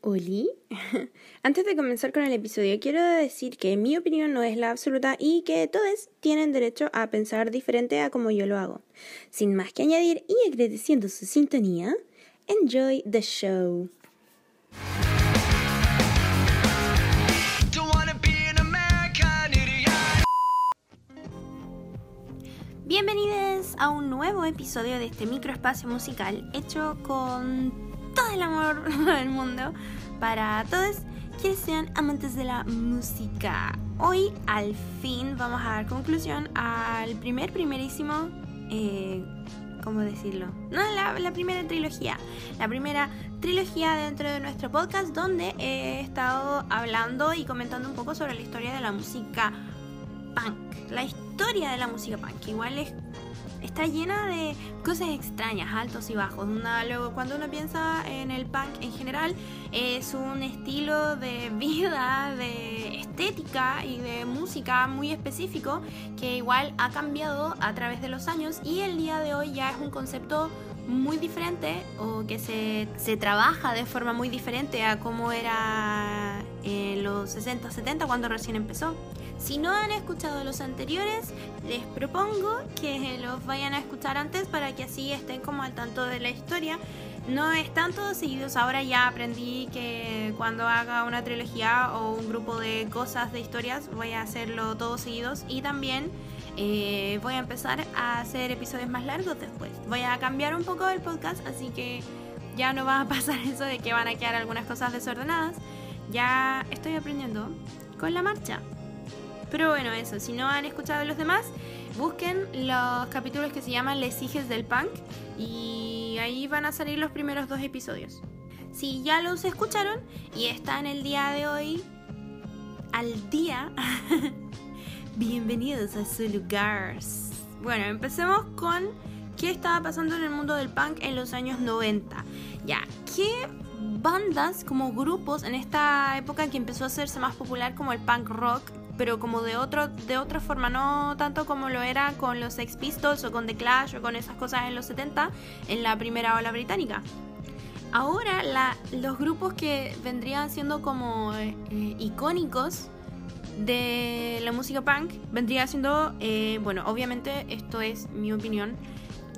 Oli. Antes de comenzar con el episodio, quiero decir que mi opinión no es la absoluta y que todos tienen derecho a pensar diferente a como yo lo hago. Sin más que añadir y agradeciendo su sintonía, enjoy the show. Bienvenidos a un nuevo episodio de este microespacio musical hecho con todo el amor del mundo para todos quienes sean amantes de la música. Hoy al fin vamos a dar conclusión al primer, primerísimo, eh, ¿cómo decirlo? No, la, primera trilogía. La primera trilogía dentro de nuestro podcast donde he estado hablando y comentando un poco sobre la historia de la música punk. La historia de la música punk, igual es, está llena de cosas extrañas, altos y bajos. Luego, cuando uno piensa en el punk en general, es un estilo de vida, de estética y de música muy específico que igual ha cambiado a través de los años y el día de hoy ya es un concepto muy diferente o que se, se trabaja de forma muy diferente a como era en los 60, 70 cuando recién empezó. Si no han escuchado los anteriores, les propongo que los vayan a escuchar antes para que así estén como al tanto de la historia. No están todos seguidos, ahora ya aprendí que cuando haga una trilogía o un grupo de cosas de historias voy a hacerlo todos seguidos y también eh, voy a empezar a hacer episodios más largos después. Voy a cambiar un poco el podcast, así que ya no va a pasar eso de que van a quedar algunas cosas desordenadas. Ya estoy aprendiendo con la marcha. Pero bueno, eso, si no han escuchado los demás, busquen los capítulos que se llaman Les Hijes del Punk y ahí van a salir los primeros dos episodios. Si ya los escucharon y están el día de hoy al día, bienvenidos a su lugar. Bueno, empecemos con qué estaba pasando en el mundo del punk en los años 90. Ya, ¿qué bandas como grupos en esta época que empezó a hacerse más popular como el punk rock, pero como de otro de otra forma, no tanto como lo era con los Sex Pistols o con The Clash o con esas cosas en los 70 en la primera ola británica. Ahora los grupos que vendrían siendo como eh, icónicos de la música punk vendría siendo, eh, bueno, obviamente esto es mi opinión,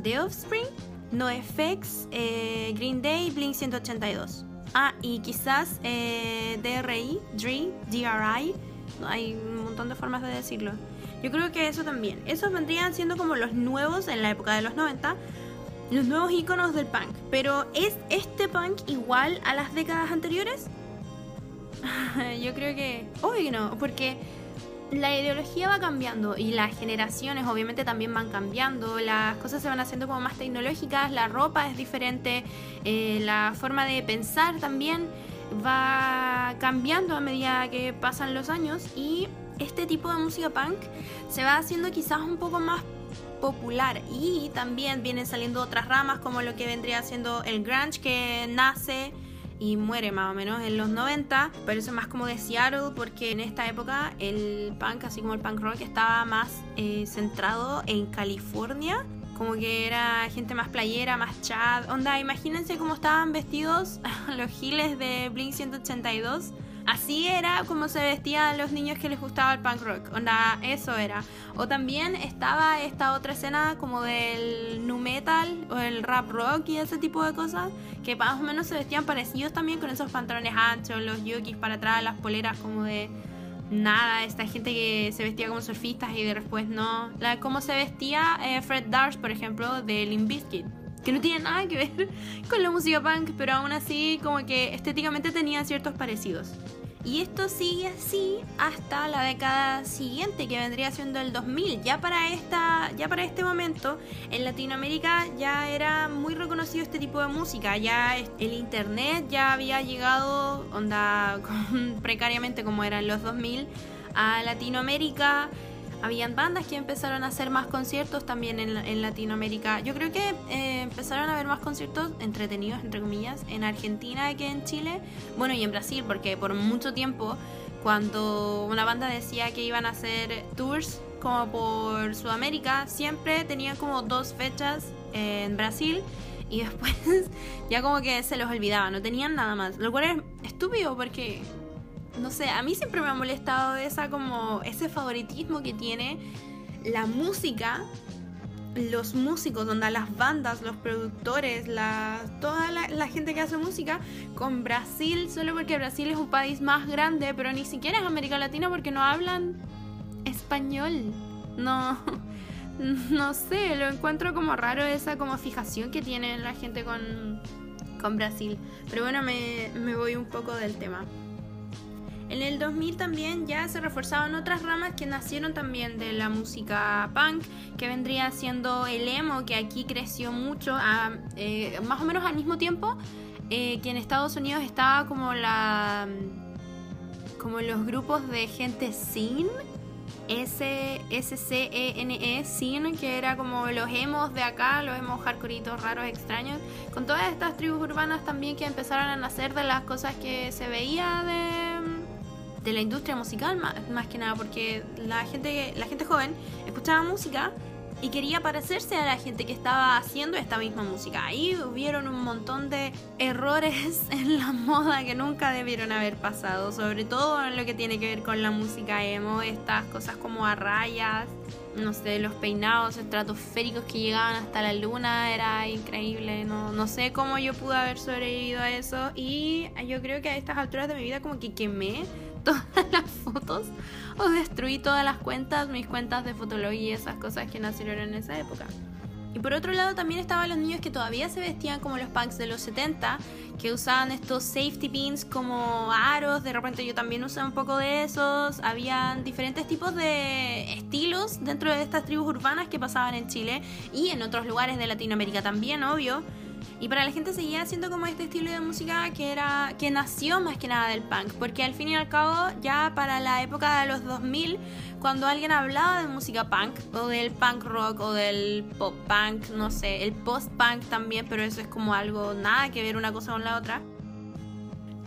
The Offspring, NoFX, eh, Green Day, Blink 182. Ah, y quizás eh, DRI, DRI, DRI, hay un montón de formas de decirlo. Yo creo que eso también. Esos vendrían siendo como los nuevos en la época de los 90, los nuevos iconos del punk. Pero ¿es este punk igual a las décadas anteriores? Yo creo que. Obvio que no, porque la ideología va cambiando y las generaciones obviamente también van cambiando, las cosas se van haciendo como más tecnológicas, la ropa es diferente, eh, la forma de pensar también va cambiando a medida que pasan los años y este tipo de música punk se va haciendo quizás un poco más popular y también vienen saliendo otras ramas como lo que vendría siendo el grunge que nace y muere más o menos en los 90, pero eso es más como de Seattle porque en esta época el punk, así como el punk rock, estaba más eh, centrado en California. Como que era gente más playera, más chat. Onda, imagínense cómo estaban vestidos los giles de Blink 182. Así era como se vestían los niños que les gustaba el punk rock. Onda, eso era. O también estaba esta otra escena como del nu metal o el rap rock y ese tipo de cosas que más o menos se vestían parecidos también con esos pantalones anchos, los yokis para atrás, las poleras como de nada, esta gente que se vestía como surfistas y después no. La, como se vestía eh, Fred Durst, por ejemplo, de Limp Bizkit. Que no tiene nada que ver con la música punk, pero aún así como que estéticamente tenían ciertos parecidos. Y esto sigue así hasta la década siguiente, que vendría siendo el 2000. Ya para, esta, ya para este momento, en Latinoamérica ya era muy reconocido este tipo de música. Ya el internet ya había llegado, onda, con- precariamente como eran los 2000, a Latinoamérica. Habían bandas que empezaron a hacer más conciertos también en, Latinoamérica. Yo creo que eh, empezaron a haber más conciertos entretenidos, entre comillas, en Argentina que en Chile. Bueno, y en Brasil, porque por mucho tiempo, cuando una banda decía que iban a hacer tours como por Sudamérica, siempre tenían como dos fechas en Brasil y después ya como que se los olvidaba, no tenían nada más. Lo cual es estúpido porque, no sé, a mí siempre me ha molestado esa como ese favoritismo que tiene la música, los músicos, donde las bandas, los productores, la, toda la, gente que hace música con Brasil, solo porque Brasil es un país más grande, pero ni siquiera es América Latina porque no hablan español. No, no sé, lo encuentro como raro esa como fijación que tiene la gente con, con Brasil. Pero bueno, me, me voy un poco del tema. En el 2000 también ya se reforzaban otras ramas que nacieron también de la música punk, que vendría siendo el emo, que aquí creció mucho, a- eh, más o menos al mismo tiempo eh, que en Estados Unidos estaba como la como los grupos de gente sin S S C E N E sin que era como los emos de acá, los emos hardcoreitos raros extraños, con todas estas tribus urbanas también que empezaron a nacer de las cosas que se veía de, de la industria musical más, más que nada porque la gente la gente joven escuchaba música y quería parecerse a la gente que estaba haciendo esta misma música. Ahí hubieron un montón de errores en la moda que nunca debieron haber pasado, sobre todo en lo que tiene que ver con la música emo, estas cosas como a rayas, no sé, los peinados estratosféricos que llegaban hasta la luna, era increíble, no, no sé cómo yo pude haber sobrevivido a eso y yo creo que a estas alturas de mi vida como que quemé todas las fotos o destruí todas las cuentas, mis cuentas de Fotolog y esas cosas que nacieron en esa época. Y por otro lado también estaban los niños que todavía se vestían como los punks de los 70, que usaban estos safety pins como aros, de repente yo también usé un poco de esos, habían diferentes tipos de estilos dentro de estas tribus urbanas que pasaban en Chile y en otros lugares de Latinoamérica también, obvio. Y para la gente seguía siendo como este estilo de música que era que nació más que nada del punk, porque al fin y al cabo ya para la época de los 2000, cuando alguien hablaba de música punk o del punk rock o del pop punk, no sé, el post punk también, pero eso es como algo nada que ver una cosa con la otra.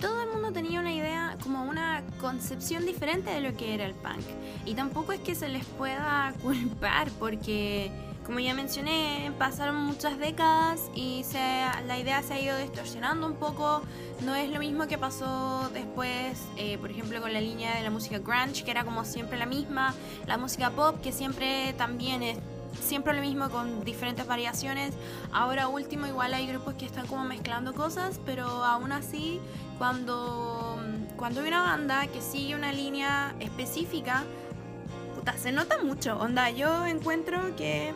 Todo el mundo tenía una idea, como una concepción diferente de lo que era el punk. Y tampoco es que se les pueda culpar porque como ya mencioné, pasaron muchas décadas y se, la idea se ha ido distorsionando un poco. No es lo mismo que pasó después, eh, por ejemplo, con la línea de la música grunge, que era como siempre la misma. La música pop, que siempre también es siempre lo mismo con diferentes variaciones. Ahora último, igual hay grupos que están como mezclando cosas, pero aún así, cuando, cuando hay una banda que sigue una línea específica, se nota mucho. Onda, yo encuentro que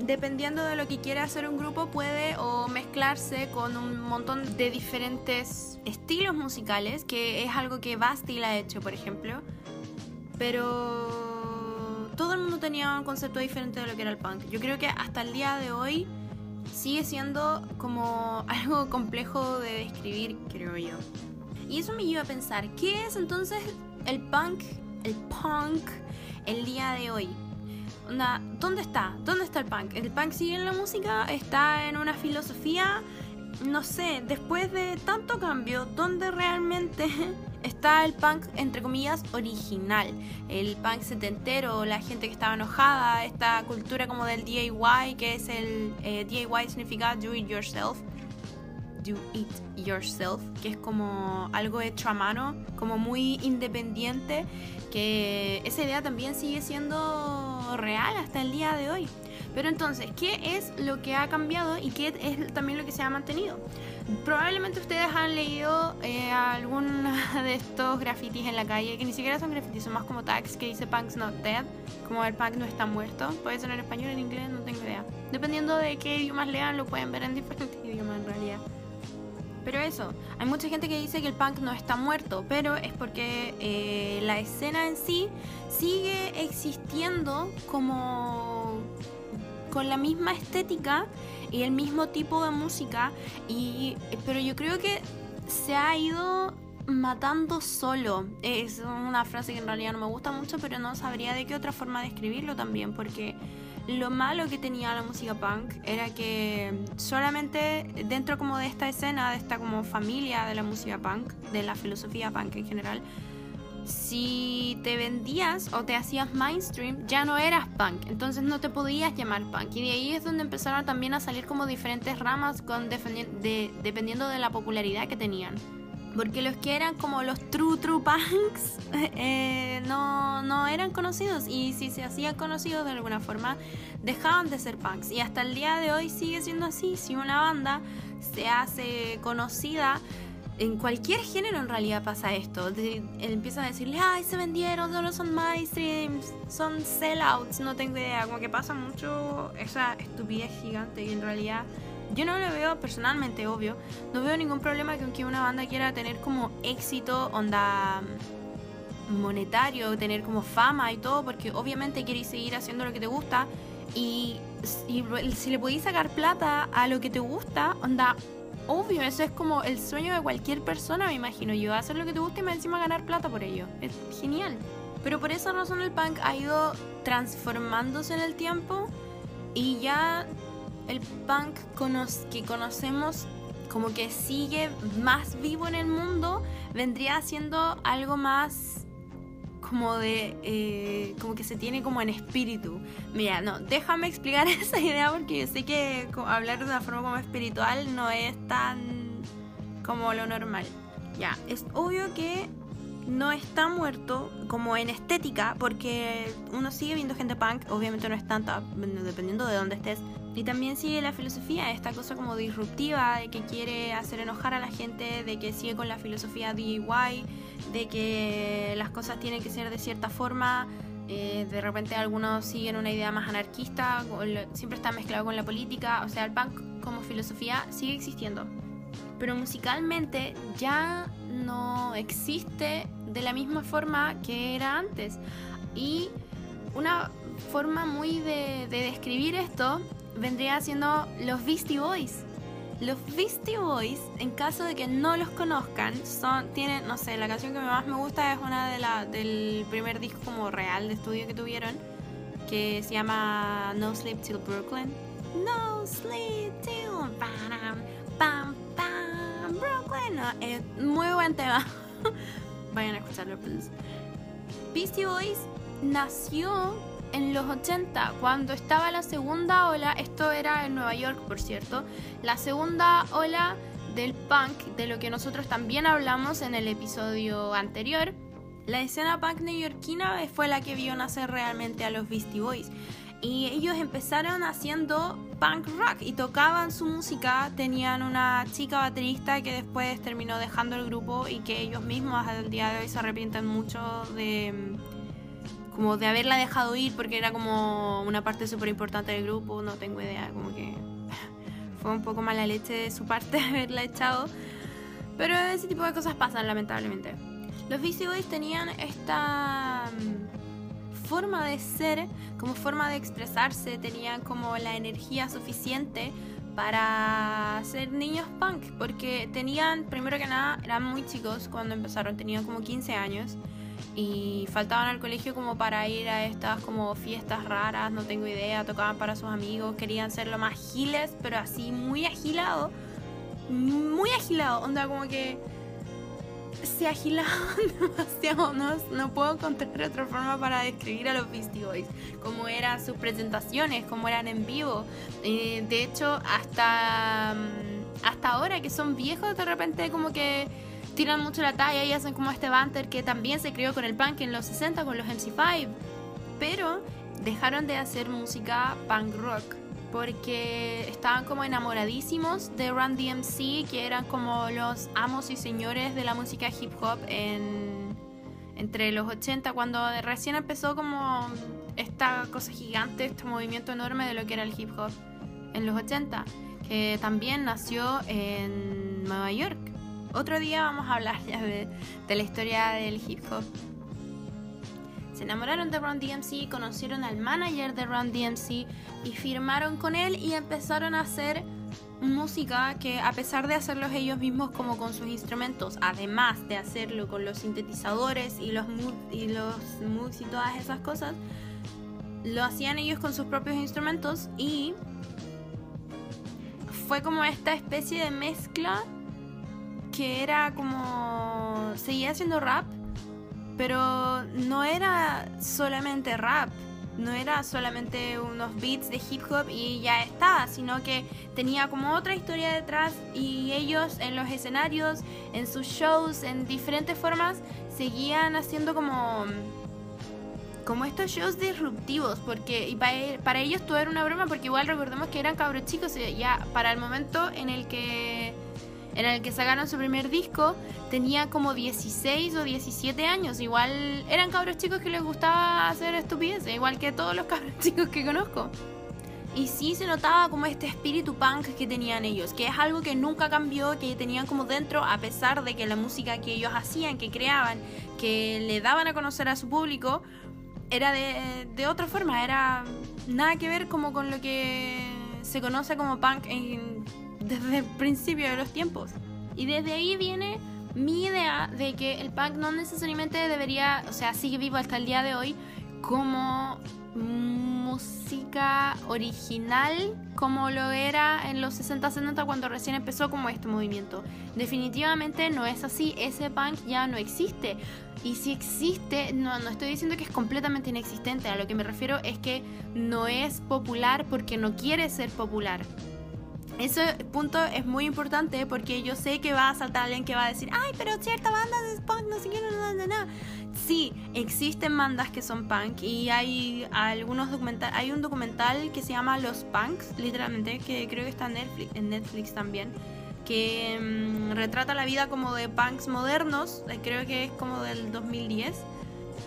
dependiendo de lo que quiera hacer un grupo, puede o mezclarse con un montón de diferentes estilos musicales, que es algo que Bastille ha hecho, por ejemplo. Pero todo el mundo tenía un concepto diferente de lo que era el punk. Yo creo que hasta el día de hoy sigue siendo como algo complejo de describir, creo yo. Y eso me lleva a pensar, ¿qué es entonces el punk, el punk, el día de hoy? Onda, ¿dónde está? ¿Dónde está el punk? ¿El punk sigue en la música? ¿Está en una filosofía? No sé, después de tanto cambio, ¿dónde realmente está el punk, entre comillas, original? El punk setentero, la gente que estaba enojada, esta cultura como del DIY, que es el eh, DIY significa do it yourself. Do it yourself, que es como algo hecho a mano, como muy independiente, que esa idea también sigue siendo real hasta el día de hoy. Pero entonces, ¿qué es lo que ha cambiado y qué es también lo que se ha mantenido? Probablemente ustedes han leído eh, algunos de estos grafitis en la calle, que ni siquiera son grafitis, son más como tags que dice Punk's not dead, como el punk no está muerto. Puede ser en español, en inglés, no tengo idea. Dependiendo de qué idiomas lean, lo pueden ver en diferentes idiomas en realidad. Pero eso, hay mucha gente que dice que el punk no está muerto, pero es porque eh, la escena en sí sigue existiendo como con la misma estética y el mismo tipo de música, y, pero yo creo que se ha ido matando solo. Es una frase que en realidad no me gusta mucho, pero no sabría de qué otra forma describirlo también, porque lo malo que tenía la música punk era que solamente dentro como de esta escena, de esta como familia de la música punk, de la filosofía punk en general, si te vendías o te hacías mainstream, ya no eras punk, entonces no te podías llamar punk. Y de ahí es donde empezaron también a salir como diferentes ramas con dependiendo de la popularidad que tenían. Porque los que eran como los true true punks eh, no, no eran conocidos y si se hacían conocidos de alguna forma dejaban de ser punks. Y hasta el día de hoy sigue siendo así. Si una banda se hace conocida, en cualquier género en realidad pasa esto. De- empiezan a decirle, ay, se vendieron, solo son mainstream, son sellouts, no tengo idea. Como que pasa mucho esa estupidez gigante y en realidad yo no le veo personalmente, obvio, no veo ningún problema con que una banda quiera tener como éxito, onda monetario, tener como fama y todo, porque obviamente queréis seguir haciendo lo que te gusta y, y si le podéis sacar plata a lo que te gusta, onda, obvio, eso es como el sueño de cualquier persona, me imagino yo, hacer lo que te gusta y más encima ganar plata por ello. Es genial. Pero por esa razón el punk ha ido transformándose en el tiempo y ya el punk que conocemos como que sigue más vivo en el mundo vendría siendo algo más como de eh, como que se tiene como en espíritu. Mira no déjame explicar esa idea porque yo sé que hablar de una forma como espiritual no es tan como lo normal. Ya es obvio que no está muerto como en estética porque uno sigue viendo gente punk obviamente no es tanta dependiendo de dónde estés y también sigue la filosofía, esta cosa como disruptiva, de que quiere hacer enojar a la gente, de que sigue con la filosofía DIY, de que las cosas tienen que ser de cierta forma. eh, de repente algunos siguen una idea más anarquista, siempre está mezclado con la política. O sea, el punk como filosofía sigue existiendo. Pero musicalmente ya no existe de la misma forma que era antes. Y una forma muy de, de describir esto vendría siendo los Beastie Boys. Los Beastie Boys, en caso de que no los conozcan, son tienen, no sé, la canción que más me gusta es una de la del primer disco como real de estudio que tuvieron, que se llama No Sleep Till Brooklyn. No Sleep Till pam, pam, pam, Brooklyn. No, es muy buen tema. Vayan a escucharlo, please. Beastie Boys nació en los 80, cuando estaba la segunda ola, esto era en Nueva York, por cierto, la segunda ola del punk, de lo que nosotros también hablamos en el episodio anterior. La escena punk neoyorquina fue la que vio nacer realmente a los Beastie Boys. Y ellos empezaron haciendo punk rock y tocaban su música. Tenían una chica baterista que después terminó dejando el grupo y que ellos mismos el día de hoy se arrepienten mucho de como de haberla dejado ir porque era como una parte súper importante del grupo, no tengo idea, como que fue un poco mala leche de su parte haberla echado. Pero ese tipo de cosas pasan, lamentablemente. Los Beastie Boys tenían esta mm, forma de ser, como forma de expresarse, tenían como la energía suficiente para ser niños punk, porque tenían, primero que nada, eran muy chicos cuando empezaron, tenían como 15 años y faltaban al colegio como para ir a estas como fiestas raras, no tengo idea, tocaban para sus amigos, querían ser lo más giles, pero así muy agilado, muy agilado, onda como que se agilaban demasiado, no, no puedo encontrar otra forma para describir a los Beastie Boys, como eran sus presentaciones, como eran en vivo, Eh, de hecho hasta, mm, hasta ahora que son viejos de repente como que tiran mucho la talla y hacen como este banter que también se creó con el punk en los 60 con los MC5. Pero dejaron de hacer música punk rock porque estaban como enamoradísimos de Run DMC, que eran como los amos y señores de la música hip hop en, entre los 80, cuando recién empezó como esta cosa gigante, este movimiento enorme de lo que era el hip hop en los 80, que también nació en Nueva York. Otro día vamos a hablar ya de, de la historia del hip hop. Se enamoraron de Run DMC, conocieron al manager de Run DMC y firmaron con él y empezaron a hacer música que a pesar de hacerlos ellos mismos como con sus instrumentos, además de hacerlo con los sintetizadores y los y los moods y todas esas cosas, lo hacían ellos con sus propios instrumentos y fue como esta especie de mezcla que era como seguía haciendo rap pero no era solamente rap, no era solamente unos beats de hip hop y ya está, sino que tenía como otra historia detrás y ellos en los escenarios, en sus shows, en diferentes formas, seguían haciendo como como estos shows disruptivos, porque y para, para ellos todo era una broma, porque igual recordemos que eran cabros chicos, ya para el momento en el que en el que sacaron su primer disco, tenía como 16 o 17 años, igual eran cabros chicos que les gustaba hacer estupideces, igual que todos los cabros chicos que conozco. Y sí se notaba como este espíritu punk que tenían ellos, que es algo que nunca cambió, que tenían como dentro, a pesar de que la música que ellos hacían, que creaban, que le daban a conocer a su público, era de, de otra forma, era nada que ver como con lo que se conoce como punk en- desde el principio de los tiempos. Y desde ahí viene mi idea de que el punk no necesariamente debería, o sea, sigue vivo hasta el día de hoy como música original como lo era en los 60-70 cuando recién empezó como este movimiento. Definitivamente no es así, ese punk ya no existe. Y si existe, no, no estoy diciendo que es completamente inexistente, a lo que me refiero es que no es popular porque no quiere ser popular. Ese punto es muy importante porque yo sé que va a saltar alguien que va a decir, ay, pero cierta banda de punk, no sé qué, no, no, no. Sí, existen bandas que son punk y hay algunos documentales, hay un documental que se llama Los Punks, literalmente, que creo que está en Netflix, en Netflix también, que mm, retrata la vida como de punks modernos, eh, creo que es como del 2010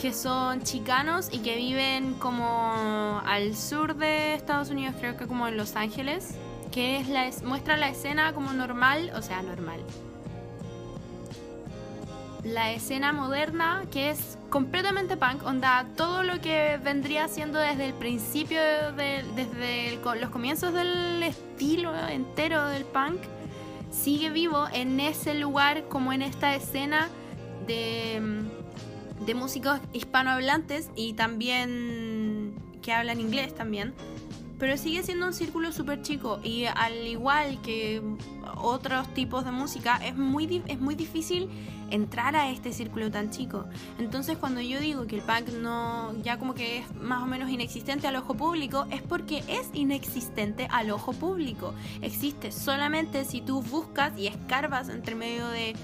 que son chicanos y que viven como al sur de Estados Unidos, creo que como en Los Ángeles, que es la es- muestra la escena como normal, o sea, normal. La escena moderna que es completamente punk, onda todo lo que vendría siendo desde el principio, de- desde los comienzos del estilo entero del punk, sigue vivo en ese lugar como en esta escena de de músicos hispanohablantes y también que hablan inglés también. Pero sigue siendo un círculo súper chico y al igual que otros tipos de música es muy, es muy difícil entrar a este círculo tan chico. Entonces cuando yo digo que el punk no ya como que es más o menos inexistente al ojo público es porque es inexistente al ojo público. Existe solamente si tú buscas y escarbas entre medio de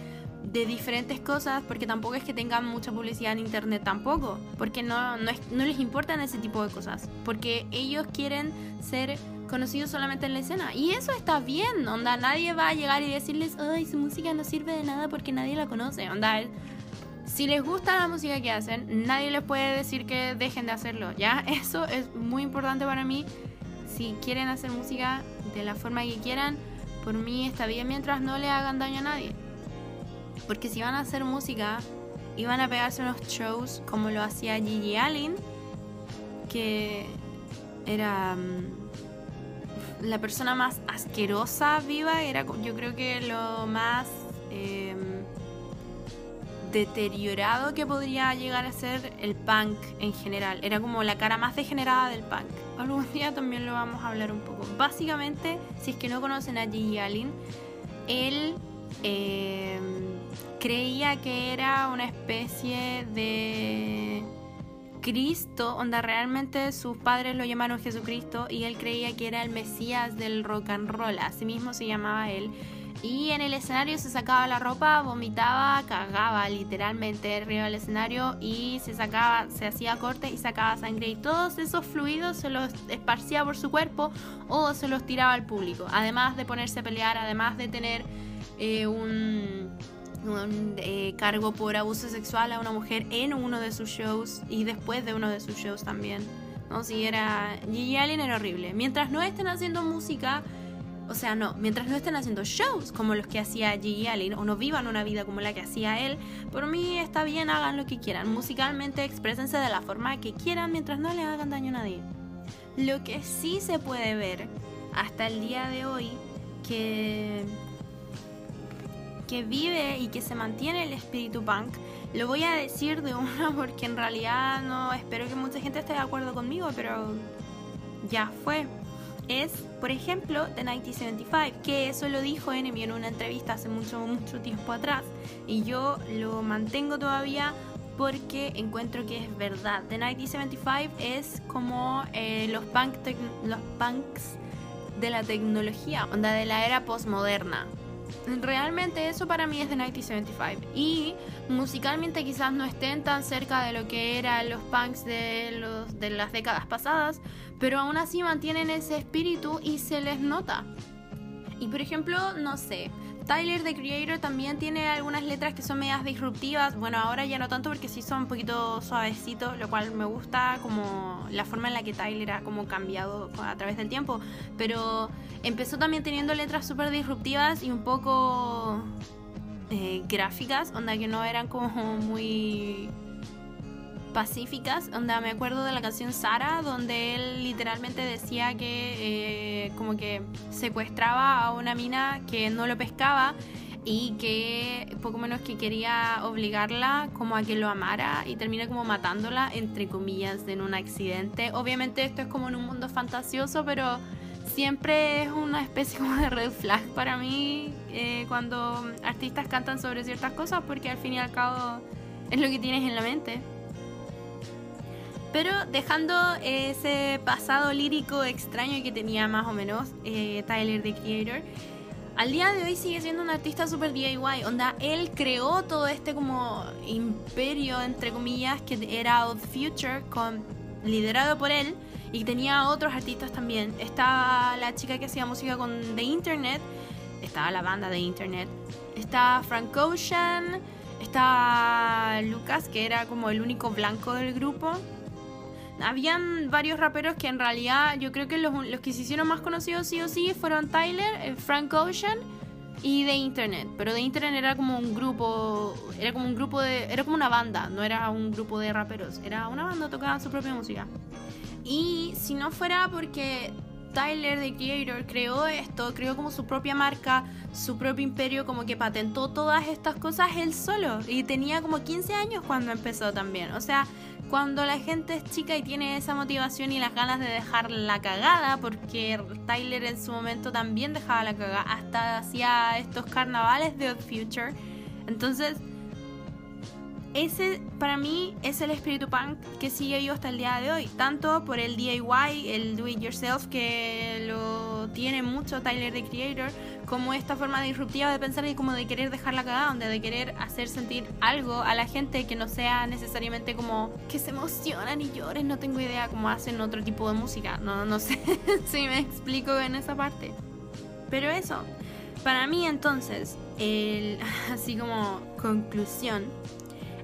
de diferentes cosas, porque tampoco es que tengan mucha publicidad en internet tampoco, porque no, no, es- no les importan ese tipo de cosas, porque ellos quieren ser conocidos solamente en la escena, y eso está bien, onda, nadie va a llegar y decirles, ay, su música no sirve de nada porque nadie la conoce, onda, si les gusta la música que hacen, nadie les puede decir que dejen de hacerlo, ¿ya? Eso es muy importante para mí, si quieren hacer música de la forma que quieran, por mí está bien mientras no le hagan daño a nadie. Porque si van a hacer música y van a pegarse unos shows como lo hacía Gigi Allen, que era mm, la persona más asquerosa viva, era yo creo que lo más em, deteriorado que podría llegar a ser el punk en general. Era como la cara más degenerada del punk. Algún día también lo vamos a hablar un poco. Básicamente, si es que no conocen a Gigi Allen, él eh, creía que era una especie de Cristo, onda realmente sus padres lo llamaron Jesucristo y él creía que era el Mesías del rock and roll, así mismo se llamaba él. Y en el escenario se sacaba la ropa, vomitaba, cagaba literalmente arriba del escenario y se sacaba, se hacía corte y sacaba sangre y todos esos fluidos se los esparcía por su cuerpo o se los tiraba al público. Además de ponerse a pelear, además de tener eh, un, un, eh, cargo por abuso sexual a una mujer en uno de sus shows y después de uno de sus shows también. No, si era. Gigi Allen era horrible. Mientras no estén haciendo música, o sea, no, mientras no estén haciendo shows como los que hacía Gigi Allen o no vivan una vida como la que hacía él, por mí está bien, hagan lo que quieran. Musicalmente, exprésense de la forma que quieran mientras no le hagan daño a nadie. Lo que sí se puede ver hasta el día de hoy que que vive y que se mantiene el espíritu punk, lo voy a decir de una porque en realidad no espero que mucha gente esté de acuerdo conmigo, pero ya fue. Es, por ejemplo, The 1975, que eso lo dijo Enemy en una entrevista hace mucho, mucho tiempo atrás, y yo lo mantengo todavía porque encuentro que es verdad. The 1975 es como eh, los, punk los punks de la tecnología, onda de la era postmoderna. Realmente eso para mí es The 1975 y musicalmente quizás no estén tan cerca de lo que eran los punks de, los, de las décadas pasadas, pero aún así mantienen ese espíritu y se les nota. Y por ejemplo, no sé, Tyler the Creator también tiene algunas letras que son medias disruptivas. Bueno, ahora ya no tanto porque sí son un poquito suavecitos, lo cual me gusta como la forma en la que Tyler ha como cambiado a través del tiempo. Pero empezó también teniendo letras súper disruptivas y un poco eh, gráficas, onda que no eran como muy pacíficas. Onda, me acuerdo de la canción Sara, donde él literalmente decía que eh, como que secuestraba a una mina que no lo pescaba y que poco menos que quería obligarla como a que lo amara y termina como matándola entre comillas en un accidente. Obviamente esto es como en un mundo fantasioso, pero siempre es una especie como de red flag para mí eh, cuando artistas cantan sobre ciertas cosas porque al fin y al cabo es lo que tienes en la mente. Pero dejando ese pasado lírico extraño que tenía más o menos eh, Tyler the Creator, al día de hoy sigue siendo un artista super DIY. Onda, él creó todo este como imperio, entre comillas, que era Odd Future, con, liderado por él, y tenía otros artistas también. Estaba la chica que hacía música con The Internet, estaba la banda de Internet, está Frank Ocean, está Lucas, que era como el único blanco del grupo habían varios raperos que en realidad yo creo que los, los que se hicieron más conocidos sí o sí fueron Tyler, eh, Frank Ocean y The Internet. Pero The Internet era como un grupo, era como un grupo de, era como una banda, no era un grupo de raperos, era una banda tocaban su propia música. Y si no fuera porque Tyler, the creator, creó esto, creó como su propia marca, su propio imperio, como que patentó todas estas cosas él solo. Y tenía como 15 años cuando empezó también. O sea, cuando la gente es chica y tiene esa motivación y las ganas de dejar la cagada, porque Tyler en su momento también dejaba la cagada, hasta hacía estos carnavales de Odd Future. Entonces, ese para mí es el espíritu punk que sigue vivo hasta el día de hoy, tanto por el DIY, el do it yourself que lo tiene mucho Tyler the Creator, como esta forma disruptiva de pensar y como de querer dejar la cagada, donde de querer hacer sentir algo a la gente que no sea necesariamente como que se emocionan y lloren, no tengo idea cómo hacen otro tipo de música, no, no sé si me explico en esa parte. Pero eso, para mí entonces, el, así como conclusión,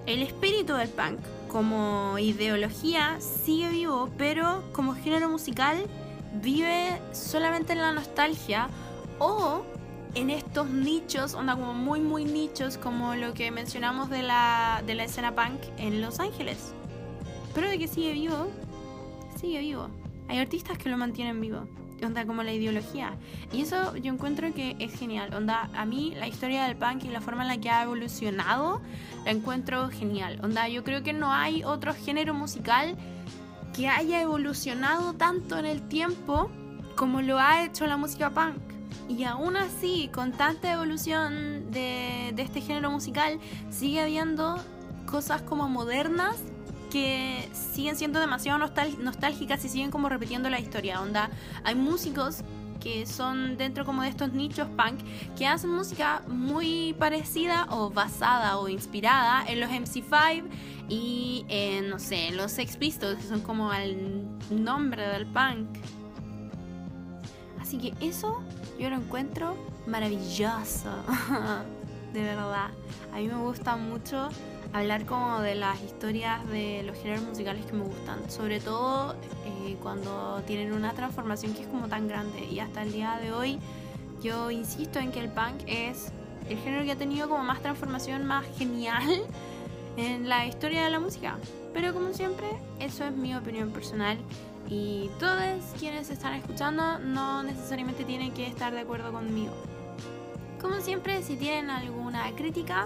el espíritu del punk como ideología sigue vivo, pero como género musical vive solamente en la nostalgia o en estos nichos, onda como muy muy nichos, como lo que mencionamos de la, de la escena punk en Los Ángeles. Pero de que sigue vivo, sigue vivo. Hay artistas que lo mantienen vivo. Onda como la ideología. Y eso yo encuentro que es genial. Onda, a mí la historia del punk y la forma en la que ha evolucionado la encuentro genial. Onda, yo creo que no hay otro género musical que haya evolucionado tanto en el tiempo como lo ha hecho la música punk. Y aún así, con tanta evolución de, de este género musical, sigue habiendo cosas como modernas que siguen siendo demasiado nostálgicas y siguen como repitiendo la historia. Onda, hay músicos que son dentro como de estos nichos punk que hacen música muy parecida o basada o inspirada en los MC5 y en, no sé, los Sex Pistols, que son como el nombre del punk. Así que eso yo lo encuentro maravilloso. de verdad. A mí me gusta mucho hablar como de las historias de los géneros musicales que me gustan. Sobre todo eh, cuando tienen una transformación que es como tan grande. Y hasta el día de hoy yo insisto en que el punk es el género que ha tenido como más transformación, más genial en la historia de la música. Pero como siempre, eso es mi opinión personal. Y todos quienes están escuchando no necesariamente tienen que estar de acuerdo conmigo. Como siempre, si tienen alguna crítica,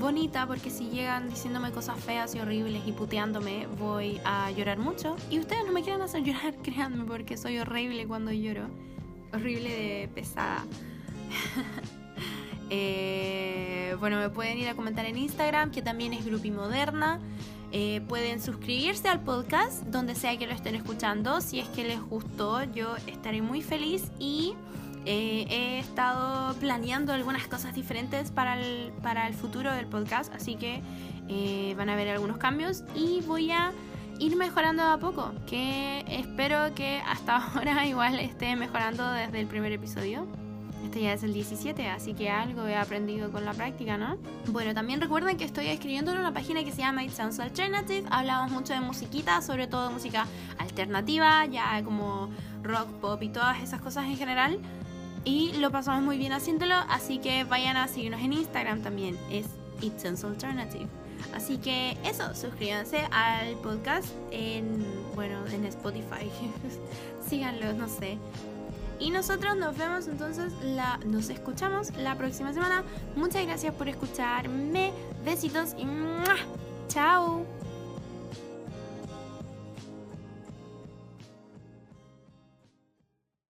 bonita, porque si llegan diciéndome cosas feas y horribles y puteándome, voy a llorar mucho. Y ustedes no me quieren hacer llorar, créanme, porque soy horrible cuando lloro. Horrible de pesada. Eh, bueno, me pueden ir a comentar en Instagram, que también es Grupi Moderna. Eh, pueden suscribirse al podcast donde sea que lo estén escuchando. Si es que les gustó, yo estaré muy feliz y eh, he estado planeando algunas cosas diferentes para el, para el futuro del podcast. Así que eh, van a haber algunos cambios y voy a ir mejorando de a poco. Que espero que hasta ahora igual esté mejorando desde el primer episodio. Este ya es el 17, así que algo he aprendido con la práctica, ¿no? Bueno, también recuerden que estoy escribiendo en una página que se llama It Sounds Alternative. Hablamos mucho de musiquita, sobre todo música alternativa, ya como rock, pop y todas esas cosas en general. Y lo pasamos muy bien haciéndolo, así que vayan a seguirnos en Instagram también. Es It Sounds Alternative. Así que eso, suscríbanse al podcast en, bueno, en Spotify. Síganlo, no sé. Y nosotros nos vemos entonces, la, nos escuchamos la próxima semana. Muchas gracias por escucharme. Besitos y ¡mua! chao.